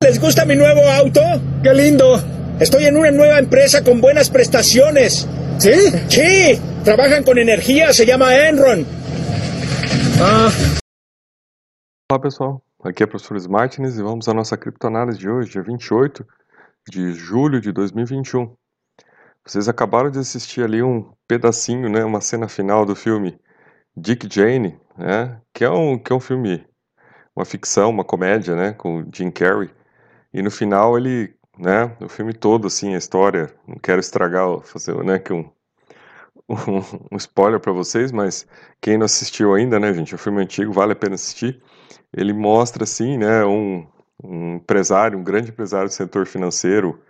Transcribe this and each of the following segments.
¿Les gusta mi nuevo auto? ¡Qué lindo! Estoy en una nueva empresa con buenas prestaciones. ¿Sí? Sí, trabajan con energía, se llama Enron. Ah, Olá pessoal, aqui é o professor Smartness e vamos à nossa criptoanálise de hoje, dia 28 de julho de 2021. Vocês acabaram de assistir ali um pedacinho, né, uma cena final do filme Dick Jane, né, que é um, que é um filme, uma ficção, uma comédia, né, com Jim Carrey. E no final ele, né, o filme todo, assim, a história, não quero estragar, fazer, né, que um, um, um spoiler para vocês, mas quem não assistiu ainda, né, gente, um filme antigo, vale a pena assistir. Ele mostra, assim, né, um, um empresário, um grande empresário do setor financeiro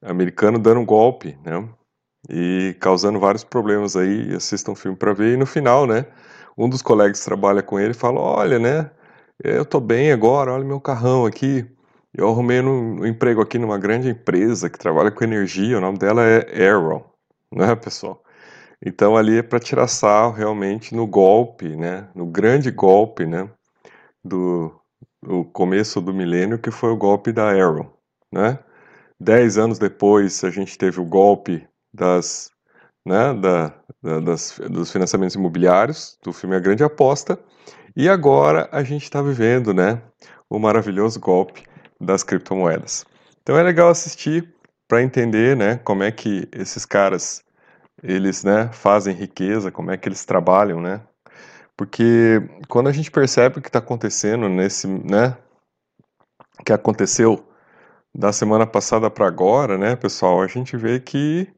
americano dando um golpe, né, e causando vários problemas aí. Assistam o filme para ver. E no final, né, um dos colegas que trabalha com ele fala: Olha, né, eu tô bem agora, olha meu carrão aqui. Eu arrumei um, um emprego aqui numa grande empresa que trabalha com energia, o nome dela é Arrow, né, pessoal? Então ali é para tirar sarro realmente no golpe, né, no grande golpe, né, do, do começo do milênio, que foi o golpe da Arrow, né? Dez anos depois a gente teve o golpe das, né, da, da, das, dos financiamentos imobiliários, do filme A Grande Aposta, e agora a gente está vivendo, né, o maravilhoso golpe das criptomoedas. Então é legal assistir para entender, né, como é que esses caras eles, né, fazem riqueza, como é que eles trabalham, né? Porque quando a gente percebe o que está acontecendo nesse, né, que aconteceu da semana passada para agora, né, pessoal, a gente vê que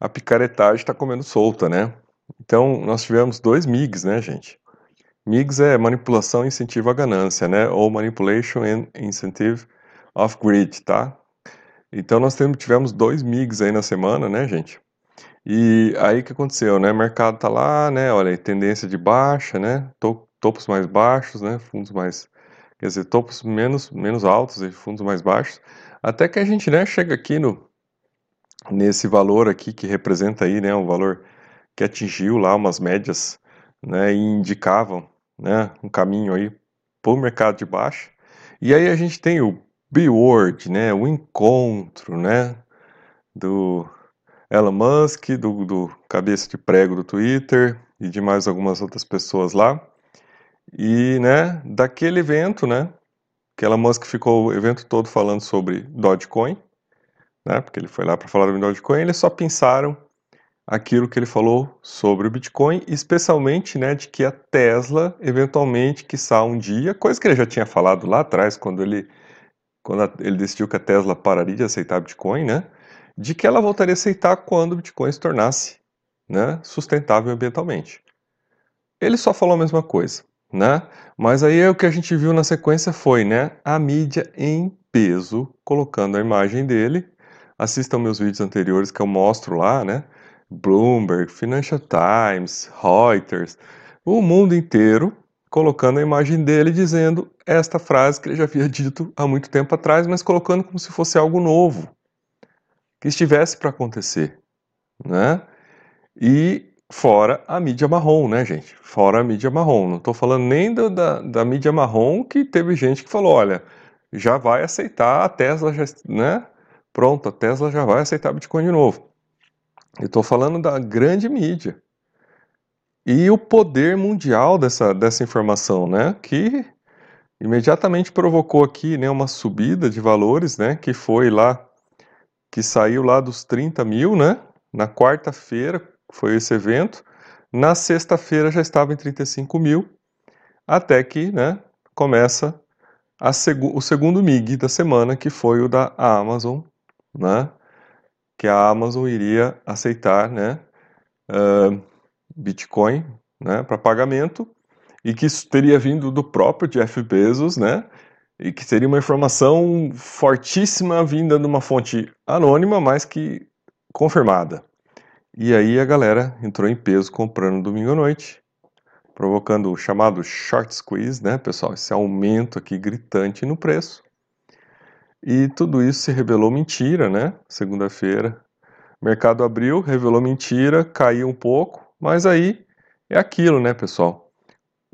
a picaretagem está comendo solta, né? Então nós tivemos dois MIGs, né, gente? MIGs é manipulação incentivo à ganância, né? Ou manipulation and incentive of greed, tá? Então nós tivemos dois MIGs aí na semana, né, gente? E aí o que aconteceu, né? O mercado tá lá, né? Olha, tendência de baixa, né? Topos mais baixos, né? Fundos mais, quer dizer, topos menos menos altos e fundos mais baixos, até que a gente, né, chega aqui no nesse valor aqui que representa aí, né, um valor que atingiu lá umas médias, né, e indicavam, né, um caminho aí para o mercado de baixa. E aí a gente tem o B-Word, né, o encontro, né, do Elon Musk, do, do cabeça de prego do Twitter e de mais algumas outras pessoas lá. E, né, daquele evento, né, que Elon Musk ficou o evento todo falando sobre Dogecoin, né, porque ele foi lá para falar do Dogecoin, eles só pensaram aquilo que ele falou sobre o Bitcoin, especialmente, né, de que a Tesla eventualmente, quiçá um dia, coisa que ele já tinha falado lá atrás, quando ele, quando ele decidiu que a Tesla pararia de aceitar Bitcoin, né, de que ela voltaria a aceitar quando o Bitcoin se tornasse né, sustentável ambientalmente. Ele só falou a mesma coisa, né? Mas aí o que a gente viu na sequência foi, né, a mídia em peso colocando a imagem dele. Assistam meus vídeos anteriores que eu mostro lá, né? Bloomberg, Financial Times, Reuters, o mundo inteiro colocando a imagem dele dizendo esta frase que ele já havia dito há muito tempo atrás, mas colocando como se fosse algo novo que estivesse para acontecer, né? E fora a mídia marrom, né, gente? Fora a mídia marrom. Não estou falando nem do, da, da mídia marrom que teve gente que falou, olha, já vai aceitar a Tesla, já, né? Pronto, a Tesla já vai aceitar Bitcoin de novo. Eu estou falando da grande mídia e o poder mundial dessa, dessa informação, né? Que imediatamente provocou aqui, né, uma subida de valores, né? Que foi lá que saiu lá dos 30 mil, né? Na quarta-feira foi esse evento. Na sexta-feira já estava em 35 mil, até que, né? Começa seg o segundo MIG da semana, que foi o da Amazon, né? Que a Amazon iria aceitar, né? Uh, Bitcoin, né? Para pagamento e que isso teria vindo do próprio Jeff Bezos, né? e que seria uma informação fortíssima vinda de uma fonte anônima, mas que confirmada. E aí a galera entrou em peso comprando domingo à noite, provocando o chamado short squeeze, né, pessoal? Esse aumento aqui gritante no preço. E tudo isso se revelou mentira, né? Segunda-feira, mercado abriu, revelou mentira, caiu um pouco, mas aí é aquilo, né, pessoal?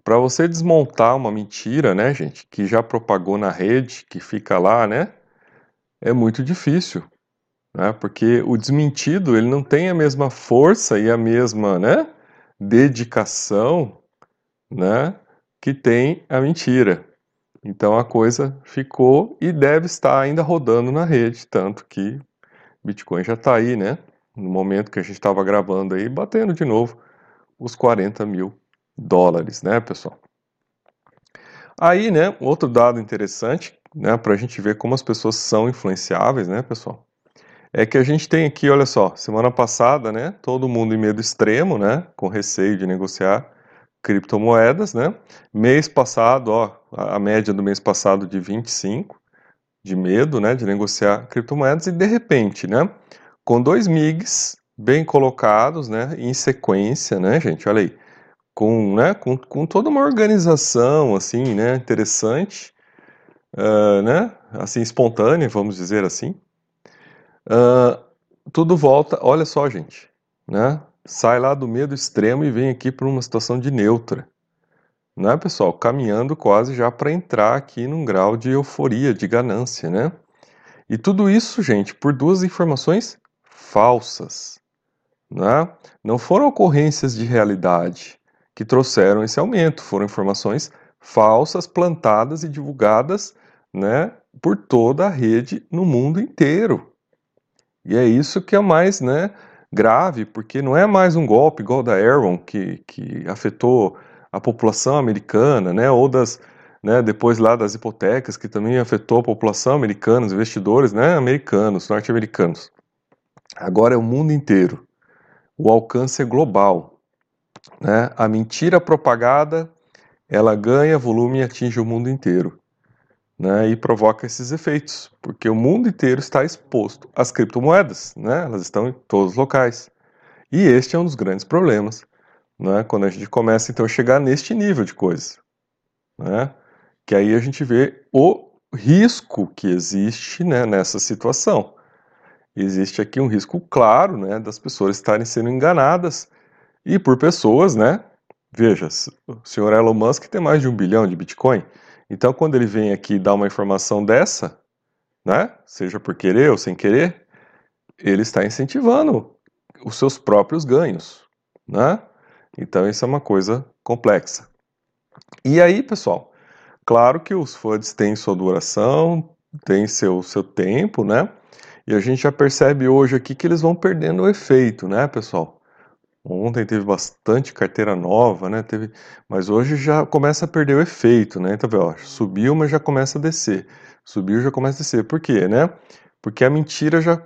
para você desmontar uma mentira, né, gente, que já propagou na rede, que fica lá, né, é muito difícil, né, porque o desmentido ele não tem a mesma força e a mesma, né, dedicação, né, que tem a mentira. Então a coisa ficou e deve estar ainda rodando na rede, tanto que Bitcoin já está aí, né? No momento que a gente estava gravando aí, batendo de novo os 40 mil dólares, né, pessoal? Aí, né, outro dado interessante, né, para a gente ver como as pessoas são influenciáveis, né, pessoal, é que a gente tem aqui, olha só, semana passada, né, todo mundo em medo extremo, né, com receio de negociar criptomoedas, né, mês passado, ó, a média do mês passado de 25 de medo, né, de negociar criptomoedas e de repente, né, com dois MIGs bem colocados, né, em sequência, né, gente, olha aí, com, né, com, com toda uma organização assim, né, interessante, uh, né, assim espontânea, vamos dizer assim. Uh, tudo volta, olha só, gente, né, sai lá do medo extremo e vem aqui para uma situação de neutra, né, pessoal, caminhando quase já para entrar aqui num grau de euforia, de ganância, né? E tudo isso, gente, por duas informações falsas, né? Não foram ocorrências de realidade que trouxeram esse aumento. Foram informações falsas, plantadas e divulgadas né, por toda a rede no mundo inteiro. E é isso que é mais né, grave, porque não é mais um golpe igual da Aaron, que, que afetou a população americana, né, ou das, né, depois lá das hipotecas, que também afetou a população americana, os investidores né, americanos, norte-americanos. Agora é o mundo inteiro. O alcance é global. Né? A mentira propagada ela ganha volume e atinge o mundo inteiro. Né, e provoca esses efeitos, porque o mundo inteiro está exposto às criptomoedas, né, elas estão em todos os locais. E este é um dos grandes problemas, né, quando a gente começa então a chegar neste nível de coisa. Né, que aí a gente vê o risco que existe né, nessa situação. Existe aqui um risco claro né, das pessoas estarem sendo enganadas e por pessoas, né? Veja, o senhor Elon Musk tem mais de um bilhão de Bitcoin. Então, quando ele vem aqui dar uma informação dessa, né? Seja por querer ou sem querer, ele está incentivando os seus próprios ganhos, né? Então, isso é uma coisa complexa. E aí, pessoal, claro que os FUDs têm sua duração, têm seu, seu tempo, né? E a gente já percebe hoje aqui que eles vão perdendo o efeito, né, pessoal? Ontem teve bastante carteira nova, né? Teve, mas hoje já começa a perder o efeito, né? Então, ó, subiu, mas já começa a descer. Subiu, já começa a descer. Por quê, né? Porque a mentira já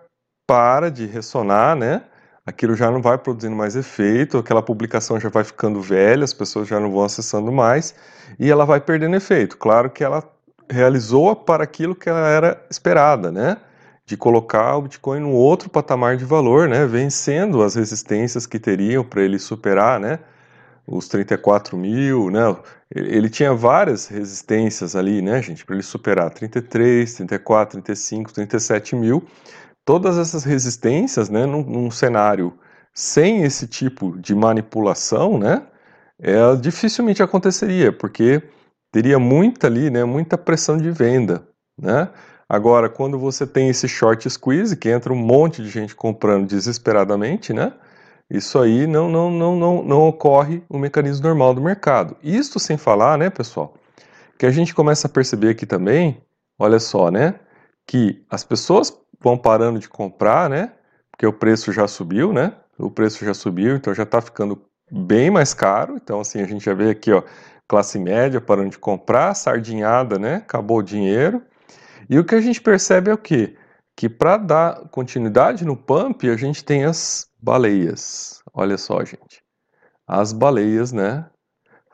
para de ressonar, né? Aquilo já não vai produzindo mais efeito, aquela publicação já vai ficando velha, as pessoas já não vão acessando mais e ela vai perdendo efeito. Claro que ela realizou para aquilo que ela era esperada, né? De colocar o Bitcoin num outro patamar de valor, né, vencendo as resistências que teriam para ele superar, né, os 34 mil, né, ele tinha várias resistências ali, né, gente, para ele superar 33, 34, 35, 37 mil, todas essas resistências, né, num, num cenário sem esse tipo de manipulação, né, é, dificilmente aconteceria, porque teria muita ali, né, muita pressão de venda, né, Agora, quando você tem esse short squeeze, que entra um monte de gente comprando desesperadamente, né? Isso aí não, não, não, não, não ocorre o mecanismo normal do mercado. Isto sem falar, né, pessoal, que a gente começa a perceber aqui também, olha só, né, que as pessoas vão parando de comprar, né, porque o preço já subiu, né, o preço já subiu, então já está ficando bem mais caro. Então, assim, a gente já vê aqui, ó, classe média parando de comprar, sardinhada, né, acabou o dinheiro. E o que a gente percebe é o quê? Que para dar continuidade no pump, a gente tem as baleias. Olha só, gente. As baleias, né?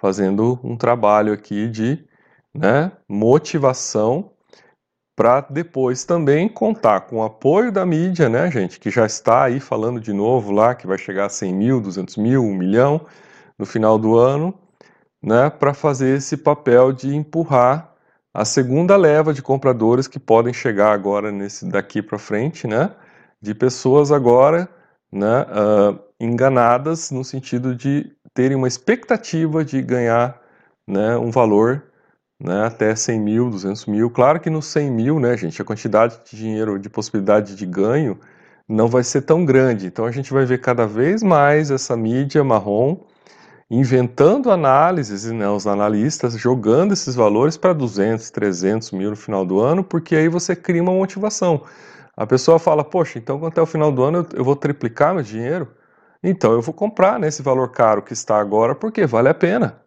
Fazendo um trabalho aqui de né, motivação para depois também contar com o apoio da mídia, né, gente, que já está aí falando de novo lá, que vai chegar a 100 mil, 200 mil, 1 milhão no final do ano, né, para fazer esse papel de empurrar a segunda leva de compradores que podem chegar agora nesse daqui para frente, né, de pessoas agora, né, uh, enganadas no sentido de terem uma expectativa de ganhar né, um valor né, até 100 mil, 200 mil. Claro que no 100 mil, né, gente, a quantidade de dinheiro, de possibilidade de ganho não vai ser tão grande. Então a gente vai ver cada vez mais essa mídia marrom inventando análises, né, os analistas jogando esses valores para 200, 300 mil no final do ano, porque aí você cria uma motivação. A pessoa fala, poxa, então até o final do ano eu, eu vou triplicar meu dinheiro? Então eu vou comprar nesse valor caro que está agora, porque vale a pena.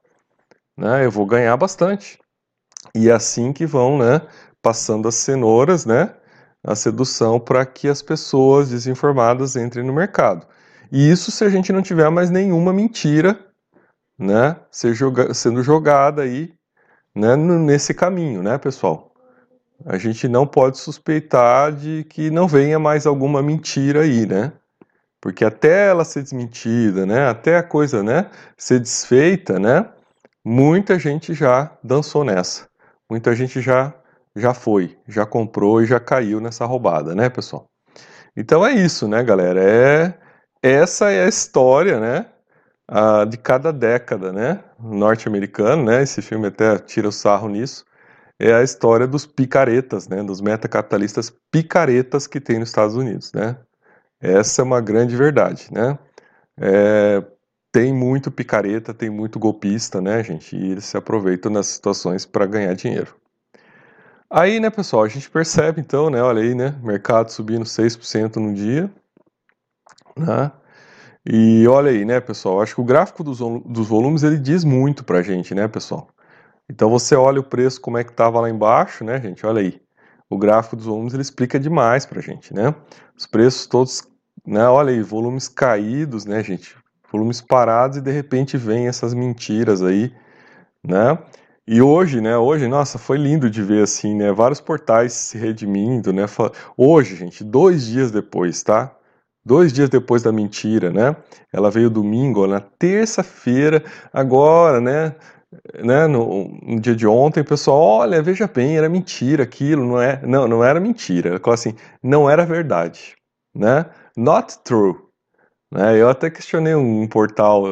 Né? Eu vou ganhar bastante. E é assim que vão né, passando as cenouras, né, a sedução para que as pessoas desinformadas entrem no mercado. E isso se a gente não tiver mais nenhuma mentira né, ser joga sendo jogada aí né, nesse caminho, né, pessoal? A gente não pode suspeitar de que não venha mais alguma mentira aí, né? Porque até ela ser desmentida, né, até a coisa, né, ser desfeita, né, muita gente já dançou nessa. Muita gente já já foi, já comprou e já caiu nessa roubada, né, pessoal? Então é isso, né, galera? É essa é a história, né, uh, de cada década, né, norte-americano, né? Esse filme até tira o sarro nisso. É a história dos picaretas, né, dos metacapitalistas picaretas que tem nos Estados Unidos, né? Essa é uma grande verdade, né? É, tem muito picareta, tem muito golpista, né, gente? E eles se aproveitam nas situações para ganhar dinheiro. Aí, né, pessoal, a gente percebe então, né, olha aí, né, mercado subindo 6% no dia, né? E olha aí, né, pessoal, acho que o gráfico dos, dos volumes ele diz muito pra gente, né, pessoal? Então você olha o preço como é que estava lá embaixo, né, gente? Olha aí. O gráfico dos volumes ele explica demais pra gente, né? Os preços todos, né, olha aí, volumes caídos, né, gente? Volumes parados e de repente vem essas mentiras aí, né? E hoje, né, hoje, nossa, foi lindo de ver assim, né, vários portais se redimindo, né? Hoje, gente, dois dias depois, tá? Dois dias depois da mentira, né? Ela veio domingo, na terça-feira, agora, né? né no, no, dia de ontem, o pessoal, olha, veja bem, era mentira aquilo, não é? Não, não era mentira. Ela falou assim, não era verdade, né? Not true. Né? Eu até questionei um portal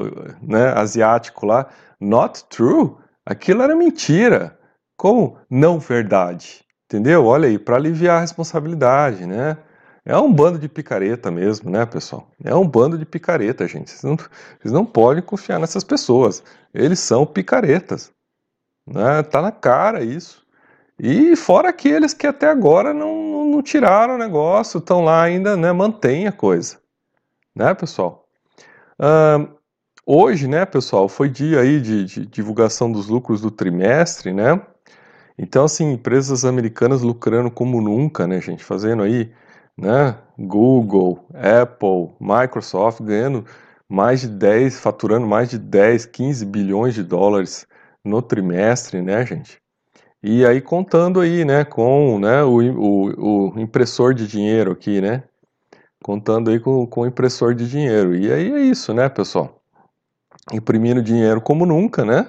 né, asiático lá, not true? Aquilo era mentira. Como não verdade? Entendeu? Olha aí, para aliviar a responsabilidade, né? É um bando de picareta mesmo, né, pessoal? É um bando de picareta, gente. Vocês não, vocês não podem confiar nessas pessoas. Eles são picaretas. Né? Tá na cara isso. E fora aqueles que até agora não, não, não tiraram o negócio, estão lá ainda, né? Mantém a coisa. Né, pessoal? Uh, hoje, né, pessoal, foi dia aí de, de divulgação dos lucros do trimestre, né? Então, assim, empresas americanas lucrando como nunca, né, gente? Fazendo aí né? Google, Apple, Microsoft ganhando mais de 10, faturando mais de 10, 15 bilhões de dólares no trimestre, né, gente? E aí contando aí, né, com né, o, o, o impressor de dinheiro aqui, né? Contando aí com, com o impressor de dinheiro. E aí é isso, né, pessoal? Imprimindo dinheiro como nunca, né?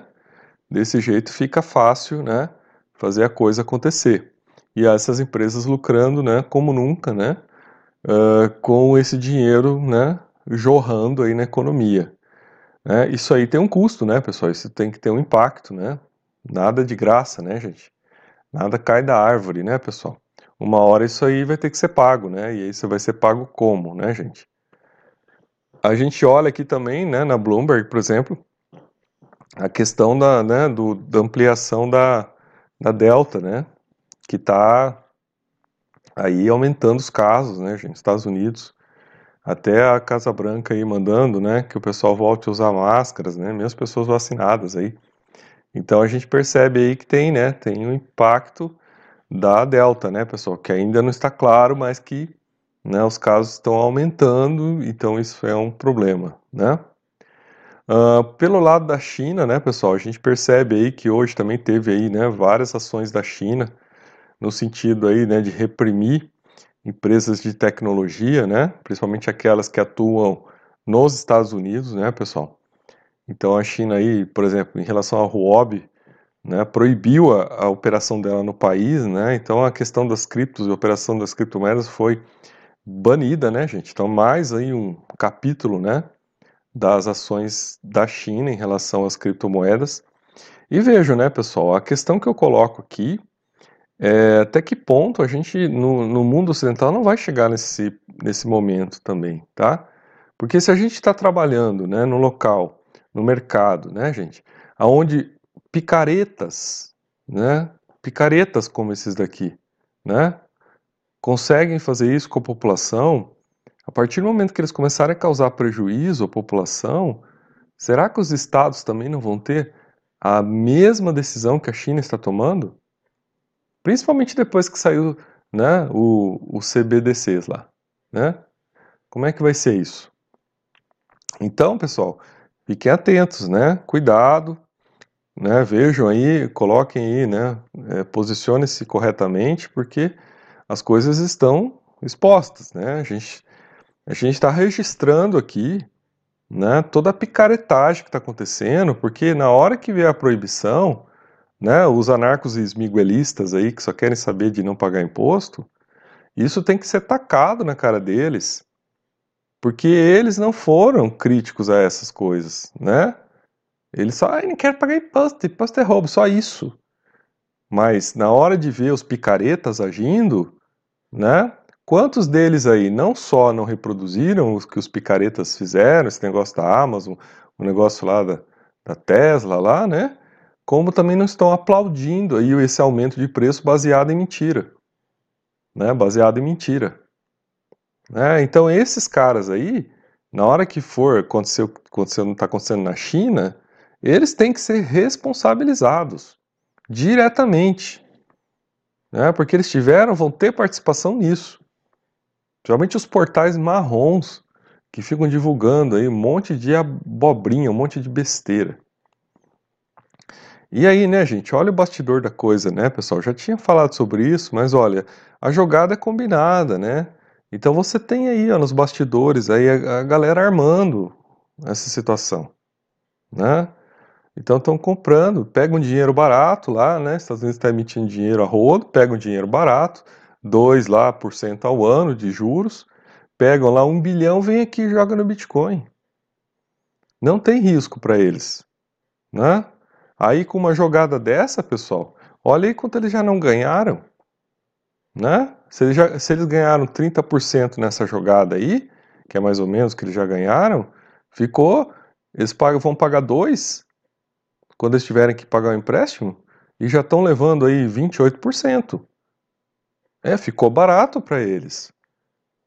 Desse jeito fica fácil, né? Fazer a coisa acontecer e essas empresas lucrando, né, como nunca, né, uh, com esse dinheiro, né, jorrando aí na economia. Né? Isso aí tem um custo, né, pessoal? Isso tem que ter um impacto, né? Nada de graça, né, gente? Nada cai da árvore, né, pessoal? Uma hora isso aí vai ter que ser pago, né? E aí você vai ser pago como, né, gente? A gente olha aqui também, né, na Bloomberg, por exemplo, a questão da, né, do, da ampliação da, da Delta, né? Que está aí aumentando os casos, né, gente, Estados Unidos, até a Casa Branca aí mandando, né, que o pessoal volte a usar máscaras, né, mesmo pessoas vacinadas aí. Então a gente percebe aí que tem, né, tem um impacto da Delta, né, pessoal, que ainda não está claro, mas que, né, os casos estão aumentando, então isso é um problema, né. Uh, pelo lado da China, né, pessoal, a gente percebe aí que hoje também teve aí, né, várias ações da China, no sentido aí, né, de reprimir empresas de tecnologia, né, principalmente aquelas que atuam nos Estados Unidos, né, pessoal. Então a China aí, por exemplo, em relação à Huobi, né, proibiu a, a, operação dela no país, né, então a questão das criptos e a operação das criptomoedas foi banida, né, gente. Então mais aí um capítulo, né, das ações da China em relação às criptomoedas. E vejam, né, pessoal, a questão que eu coloco aqui é até que ponto a gente, no, no mundo ocidental, não vai chegar nesse, nesse momento também, tá? Porque se a gente está trabalhando, né, no local, no mercado, né, gente, aonde picaretas, né, picaretas como esses daqui, né, conseguem fazer isso com a população, a partir do momento que eles começarem a causar prejuízo à população, será que os estados também não vão ter a mesma decisão que a China está tomando? Principalmente depois que saiu né, o, o CBDCs lá. Né? Como é que vai ser isso? Então, pessoal, fiquem atentos, né? Cuidado, né? Vejam aí, coloquem aí, né? É, Posicione-se corretamente, porque as coisas estão expostas, né? A gente a gente está registrando aqui, né? Toda a picaretagem que está acontecendo, porque na hora que vier a proibição, né? Os anarcos e esmiguelistas aí que só querem saber de não pagar imposto, isso tem que ser tacado na cara deles, porque eles não foram críticos a essas coisas, né? Eles só, ah, não quero pagar imposto, imposto é roubo, só isso. Mas na hora de ver os picaretas agindo, né? Quantos deles aí não só não reproduziram os que os picaretas fizeram, esse negócio da Amazon, o negócio lá da, da Tesla lá, né? Como também não estão aplaudindo aí esse aumento de preço baseado em mentira, né? Baseado em mentira. Né? Então esses caras aí, na hora que for acontecer o não está acontecendo na China, eles têm que ser responsabilizados diretamente né? porque eles tiveram, vão ter participação nisso. Geralmente os portais marrons que ficam divulgando aí um monte de abobrinha, um monte de besteira. E aí, né, gente, olha o bastidor da coisa, né, pessoal? Já tinha falado sobre isso, mas olha, a jogada é combinada, né? Então você tem aí, ó, nos bastidores aí a, a galera armando essa situação, né? Então estão comprando, pegam um dinheiro barato lá, né? Estados Unidos está emitindo dinheiro a rodo, pegam um dinheiro barato, 2 lá por cento ao ano de juros, pegam lá um bilhão, vem aqui e joga no Bitcoin. Não tem risco para eles, né? Aí com uma jogada dessa, pessoal, olha aí quanto eles já não ganharam, né? Se eles, já, se eles ganharam 30% nessa jogada aí, que é mais ou menos o que eles já ganharam, ficou, eles pagam, vão pagar 2 quando eles tiverem que pagar o empréstimo e já estão levando aí 28%. É, ficou barato para eles.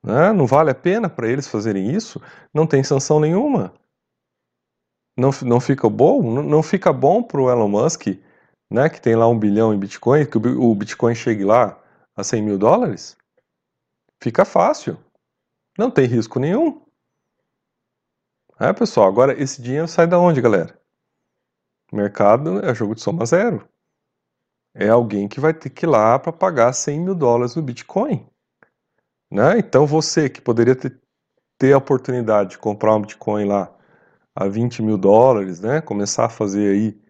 Né? Não vale a pena para eles fazerem isso? Não tem sanção nenhuma. Não, não fica bom? Não, fica bom para o Elon Musk, né, que tem lá um bilhão em Bitcoin, que o, o Bitcoin chegue lá a 100 mil dólares? Fica fácil. Não tem risco nenhum. É, pessoal, agora esse dinheiro sai da onde, galera? mercado é jogo de soma zero. É alguém que vai ter que ir lá para pagar 100 mil dólares no Bitcoin. Né? Então você que poderia ter, ter a oportunidade de comprar um Bitcoin lá a 20 mil dólares, né? começar a fazer aí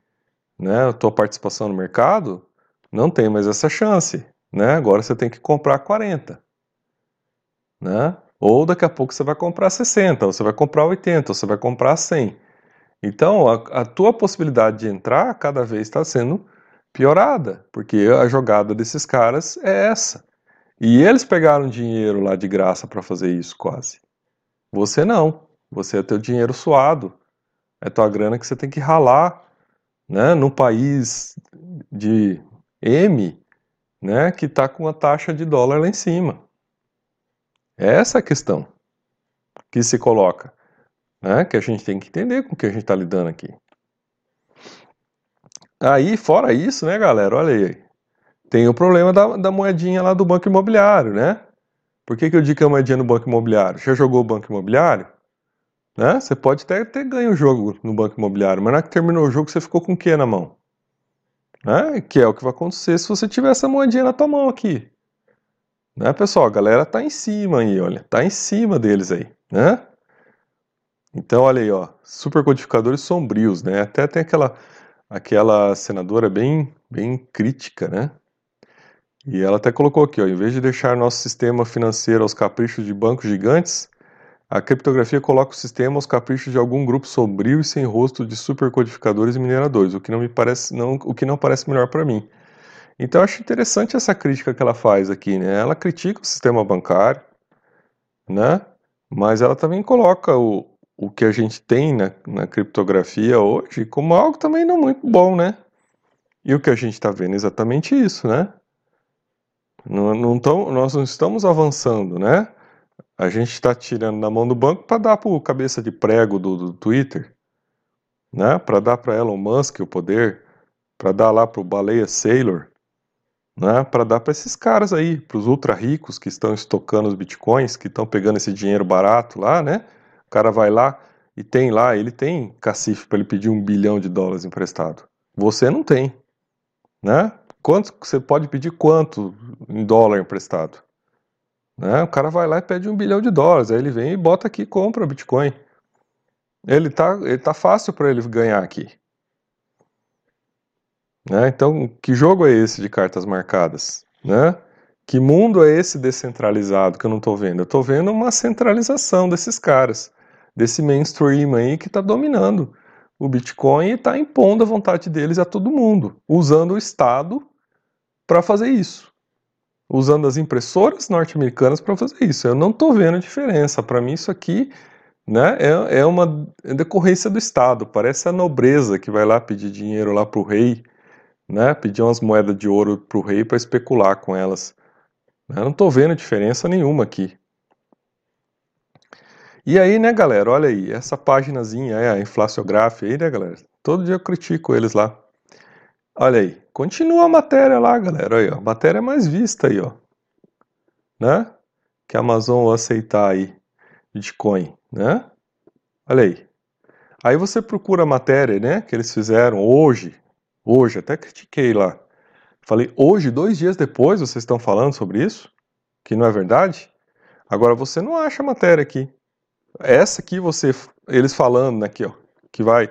né, a tua participação no mercado, não tem mais essa chance. Né? Agora você tem que comprar 40. Né? Ou daqui a pouco você vai comprar 60, ou você vai comprar 80, ou você vai comprar 100. Então, a, a tua possibilidade de entrar cada vez está sendo piorada, porque a jogada desses caras é essa. E eles pegaram dinheiro lá de graça para fazer isso, quase. Você não. Você é teu dinheiro suado. É tua grana que você tem que ralar, né? Num país de M, né? Que está com a taxa de dólar lá em cima. Essa é a questão que se coloca né? que a gente tem que entender com o que a gente está lidando aqui. Aí, fora isso, né, galera, olha aí, tem o problema da, da moedinha lá do banco imobiliário, né? Por que, que eu digo que é moedinha no banco imobiliário? Já jogou o banco imobiliário? Né? Você pode até ter ganho o jogo no banco imobiliário, mas na hora que terminou o jogo, você ficou com o que na mão? Né? Que é o que vai acontecer se você tiver essa moedinha na tua mão aqui. Né, pessoal? A galera tá em cima aí, olha. Tá em cima deles aí, né? Então, olha aí, ó, supercodificadores sombrios, né? Até tem aquela, aquela senadora bem, bem crítica, né? E ela até colocou aqui, ó, em vez de deixar nosso sistema financeiro aos caprichos de bancos gigantes, A criptografia coloca o sistema aos caprichos de algum grupo sombrio e sem rosto de supercodificadores e mineradores, o que não me parece não, o que não parece melhor para mim. Então eu acho interessante essa crítica que ela faz aqui, né? Ela critica o sistema bancário, né? Mas ela também coloca o, o que a gente tem na, na criptografia hoje como algo também não muito bom, né? E o que a gente está vendo é exatamente isso, né? Não, não tão, nós não estamos avançando, né? A gente está tirando na mão do banco para dar para o cabeça de prego do, do Twitter, né? Para dar para Elon Musk o poder, para dar lá para o Baleia Sailor, né? Para dar para esses caras aí, para os ultra ricos que estão estocando os bitcoins, que estão pegando esse dinheiro barato lá, né? O cara vai lá e tem lá, ele tem cacife para ele pedir um bilhão de dólares emprestado. Você não tem, né? Quanto você pode pedir quanto em dólar emprestado? Né? O cara vai lá e pede um bilhão de dólares, aí ele vem e bota aqui e compra Bitcoin. Ele tá, ele tá fácil para ele ganhar aqui. Né? Então, que jogo é esse de cartas marcadas? Né? Que mundo é esse descentralizado que eu não estou vendo? Eu estou vendo uma centralização desses caras, desse mainstream aí que está dominando o Bitcoin e está impondo a vontade deles a todo mundo, usando o Estado para fazer isso. Usando as impressoras norte-americanas para fazer isso. Eu não estou vendo diferença. Para mim, isso aqui né, é, é uma decorrência do Estado. Parece a nobreza que vai lá pedir dinheiro lá para o rei né, pedir umas moedas de ouro para o rei para especular com elas. Eu não estou vendo diferença nenhuma aqui. E aí, né, galera, olha aí, essa paginazinha, é a inflaciográfica aí, né, galera? Todo dia eu critico eles lá. Olha aí, continua a matéria lá, galera, aí, ó, a matéria mais vista aí, ó. Né? Que a Amazon vai aceitar aí, Bitcoin, né? Olha aí. Aí você procura a matéria, né, que eles fizeram hoje, Hoje, até critiquei lá. Falei, hoje, dois dias depois, vocês estão falando sobre isso? Que não é verdade? Agora, você não acha a matéria aqui. Essa aqui, você, eles falando aqui, ó, que vai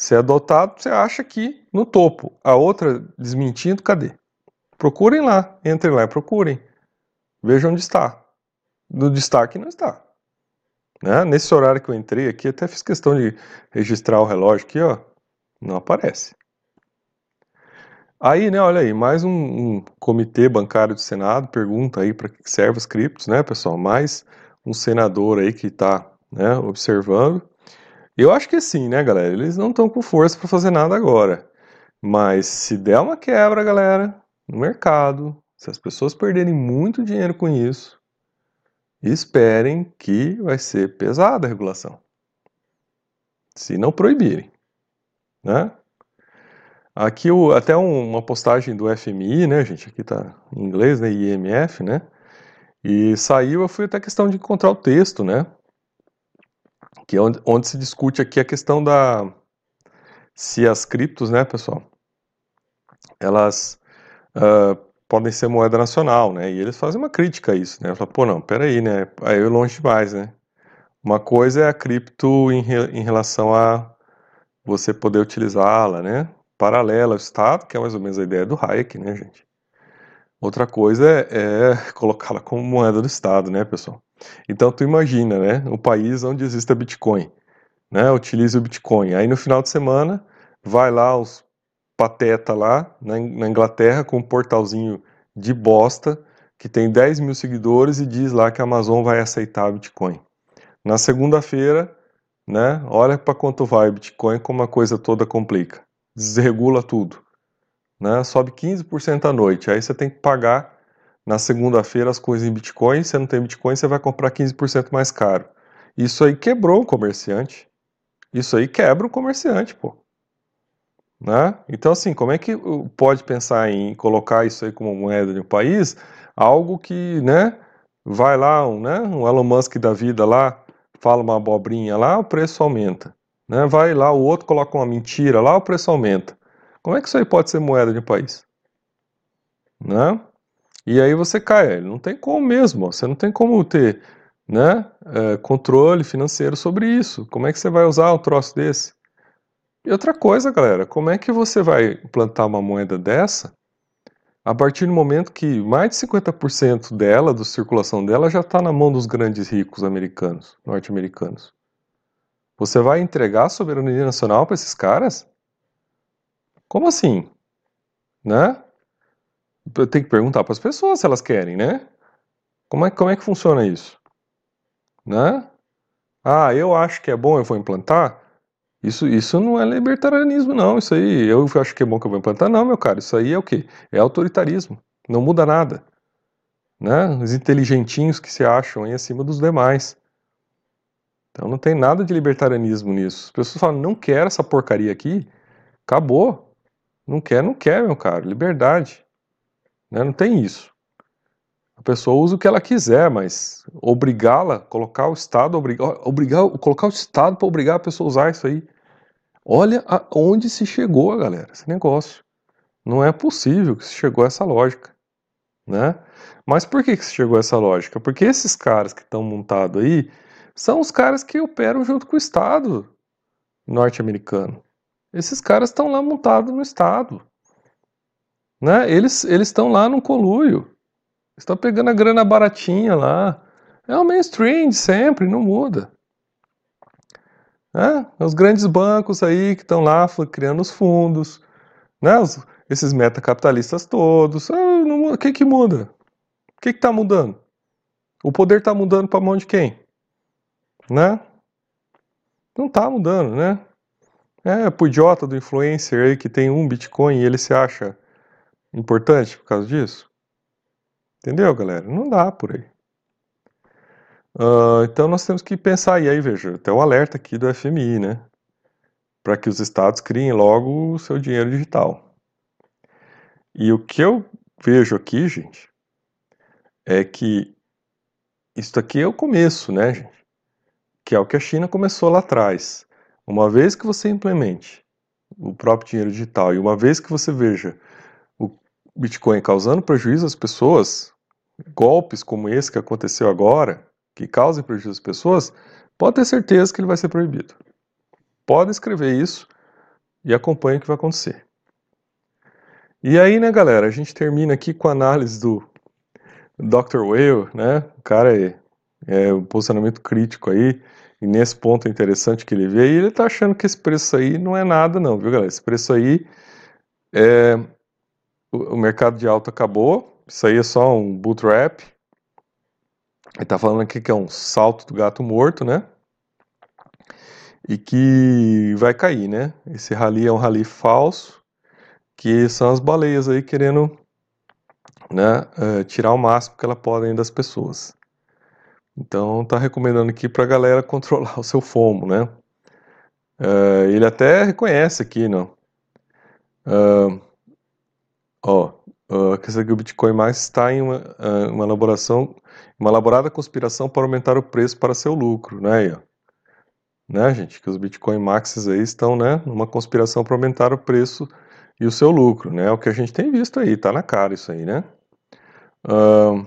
ser adotado, você acha aqui no topo. A outra desmentindo, cadê? Procurem lá, entrem lá e procurem. Vejam onde está. No destaque não está. Né? Nesse horário que eu entrei aqui, até fiz questão de registrar o relógio aqui, ó. Não aparece. Aí, né, olha aí, mais um, um comitê bancário do Senado pergunta aí para que serve os criptos, né, pessoal? Mais um senador aí que está né, observando. Eu acho que sim, né, galera? Eles não estão com força para fazer nada agora. Mas se der uma quebra, galera, no mercado, se as pessoas perderem muito dinheiro com isso, esperem que vai ser pesada a regulação. Se não proibirem, né? Aqui o, até um, uma postagem do FMI, né, gente? Aqui tá em inglês, né? IMF, né? E saiu, eu fui até questão de encontrar o texto, né? Que é onde, onde se discute aqui a questão da se as criptos, né, pessoal, elas uh, podem ser moeda nacional, né? E eles fazem uma crítica a isso, né? Falam, pô, não, peraí, né? Aí eu longe demais, né? Uma coisa é a cripto em, re, em relação a você poder utilizá-la, né? paralela ao Estado, que é mais ou menos a ideia do Hayek, né, gente? Outra coisa é, é colocá-la como moeda do Estado, né, pessoal? Então, tu imagina, né, um país onde exista Bitcoin, né, utiliza o Bitcoin. Aí, no final de semana, vai lá os pateta lá na, Inglaterra com um portalzinho de bosta que tem 10 mil seguidores e diz lá que a Amazon vai aceitar Bitcoin. Na segunda-feira, né, olha para quanto vai Bitcoin, como a coisa toda complica desregula tudo. Né? Sobe 15% à noite. Aí você tem que pagar na segunda-feira as coisas em Bitcoin. Se não tem Bitcoin, você vai comprar 15% mais caro. Isso aí quebrou o comerciante. Isso aí quebra o comerciante, pô. Né? Então, assim, como é que pode pensar em colocar isso aí como moeda de um país? Algo que, né, vai lá, um, né, um Elon Musk da vida lá, fala uma abobrinha lá, o preço aumenta. Né? Vai lá, o outro coloca uma mentira lá, o preço aumenta. Como é que isso aí pode ser moeda de um país? Né? E aí você cai, não tem como mesmo, você não tem como ter né, é, controle financeiro sobre isso. Como é que você vai usar um troço desse? E outra coisa, galera, como é que você vai implantar uma moeda dessa a partir do momento que mais de 50% dela, da circulação dela, já está na mão dos grandes ricos americanos, norte-americanos. Você vai entregar a soberania nacional para esses caras? Como assim? Né? Tem que perguntar para as pessoas se elas querem, né? Como é, como é que funciona isso? Né? Ah, eu acho que é bom, eu vou implantar. Isso, isso não é libertarianismo, não. Isso aí, eu acho que é bom que eu vou implantar. Não, meu cara, isso aí é o quê? É autoritarismo. Não muda nada. Né? Os inteligentinhos que se acham aí acima dos demais. Então não tem nada de libertarianismo nisso. As pessoas falam, não quero essa porcaria aqui. Acabou. Não quer, não quer, meu cara. Liberdade. Né? Não tem isso. A pessoa usa o que ela quiser, mas obrigá-la, colocar o Estado, obrigar, obrigar, colocar o Estado para obrigar a pessoa a usar isso aí. Olha aonde se chegou, galera, esse negócio. Não é possível que se chegou a essa lógica, né? Mas por que, que se chegou a essa lógica? Porque esses caras que estão montados aí são os caras que operam junto com o Estado norte-americano. Esses caras estão lá montados no Estado. Né? Eles estão lá no conluio. Estão pegando a grana baratinha lá. É o mainstream de sempre, não muda. É, os grandes bancos aí que estão lá criando os fundos, né? Os, esses metacapitalistas todos. Ah, não, o que que muda? O que que tá mudando? O poder está mudando para mão de quem? Né? Não está mudando, né? É, pro idiota do influencer aí que tem um Bitcoin e ele se acha importante por causa disso. Entendeu, galera? Não dá por aí. Uh, então nós temos que pensar, e aí veja, até o alerta aqui do FMI, né? Para que os estados criem logo o seu dinheiro digital. E o que eu vejo aqui, gente, é que isso aqui é o começo, né, gente? Que é o que a China começou lá atrás. Uma vez que você implemente o próprio dinheiro digital e uma vez que você veja Bitcoin causando prejuízo às pessoas, golpes como esse que aconteceu agora, que causem prejuízo às pessoas, pode ter certeza que ele vai ser proibido. Pode escrever isso e acompanhe o que vai acontecer. E aí, né, galera, a gente termina aqui com a análise do Dr. Whale, né? O cara é, é um posicionamento crítico aí, e nesse ponto interessante que ele vê, e ele tá achando que esse preço aí não é nada, não, viu, galera? Esse preço aí é, o mercado de alta acabou, isso aí é só um bootstrap. Ele está falando aqui que é um salto do gato morto, né? E que vai cair, né? Esse rally é um rally falso, que são as baleias aí querendo né, uh, tirar o máximo que ela podem das pessoas. Então tá recomendando aqui para a galera controlar o seu FOMO, né? Uh, ele até reconhece aqui, não? Uh, Ó, a questão é que o Bitcoin Max está em uma, uma elaboração, uma elaborada conspiração para aumentar o preço para seu lucro, né? Aí. Né, gente? Que os Bitcoin Maxes aí estão, né, numa conspiração para aumentar o preço e o seu lucro, né? É o que a gente tem visto aí, tá na cara isso aí, né? Uh,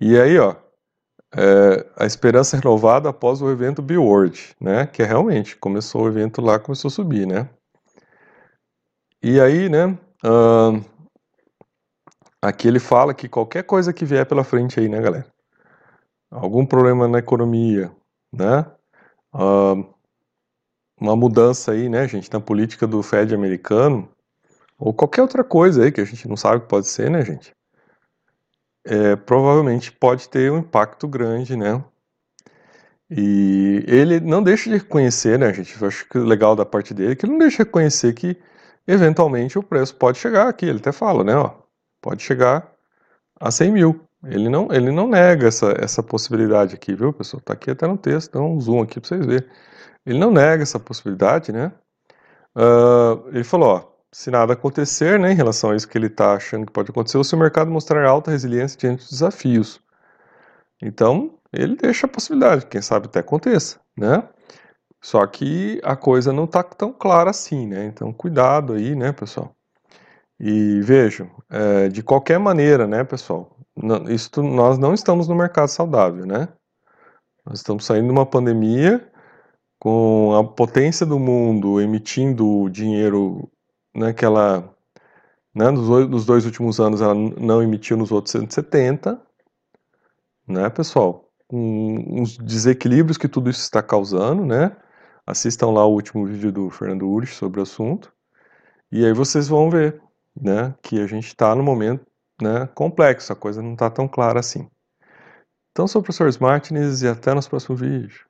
e aí, ó, é, a esperança renovada após o evento Billboard, né? Que é realmente começou o evento lá, começou a subir, né? E aí, né? Uh, Aqui ele fala que qualquer coisa que vier pela frente aí, né, galera? Algum problema na economia, né? Uh, uma mudança aí, né, gente, na política do Fed americano, ou qualquer outra coisa aí que a gente não sabe que pode ser, né, gente? É, provavelmente pode ter um impacto grande, né? E ele não deixa de reconhecer, né, gente? Eu acho que legal da parte dele é que ele não deixa de reconhecer que eventualmente o preço pode chegar aqui. Ele até fala, né, ó, pode chegar a 100 mil. Ele não, ele não nega essa, essa possibilidade aqui, viu, pessoal? Está aqui até no texto, dá um zoom aqui para vocês verem. Ele não nega essa possibilidade, né? Uh, ele falou, ó, se nada acontecer, né, em relação a isso que ele está achando que pode acontecer, ou se o mercado mostrar alta resiliência diante dos desafios. Então, ele deixa a possibilidade, quem sabe até aconteça, né? Só que a coisa não está tão clara assim, né? Então, cuidado aí, né, pessoal? E vejam, é, de qualquer maneira, né, pessoal, não, isso, nós não estamos no mercado saudável, né? Nós estamos saindo de uma pandemia com a potência do mundo emitindo dinheiro, né, que ela Né? Nos, nos dois últimos anos ela não emitiu nos outros 170, né, pessoal? Um, uns desequilíbrios que tudo isso está causando, né? Assistam lá o último vídeo do Fernando Urich sobre o assunto. E aí vocês vão ver, né, que a gente está no momento, né, complexo, a coisa não está tão clara assim. Então, sou o professor Martins e até nos próximos vídeos.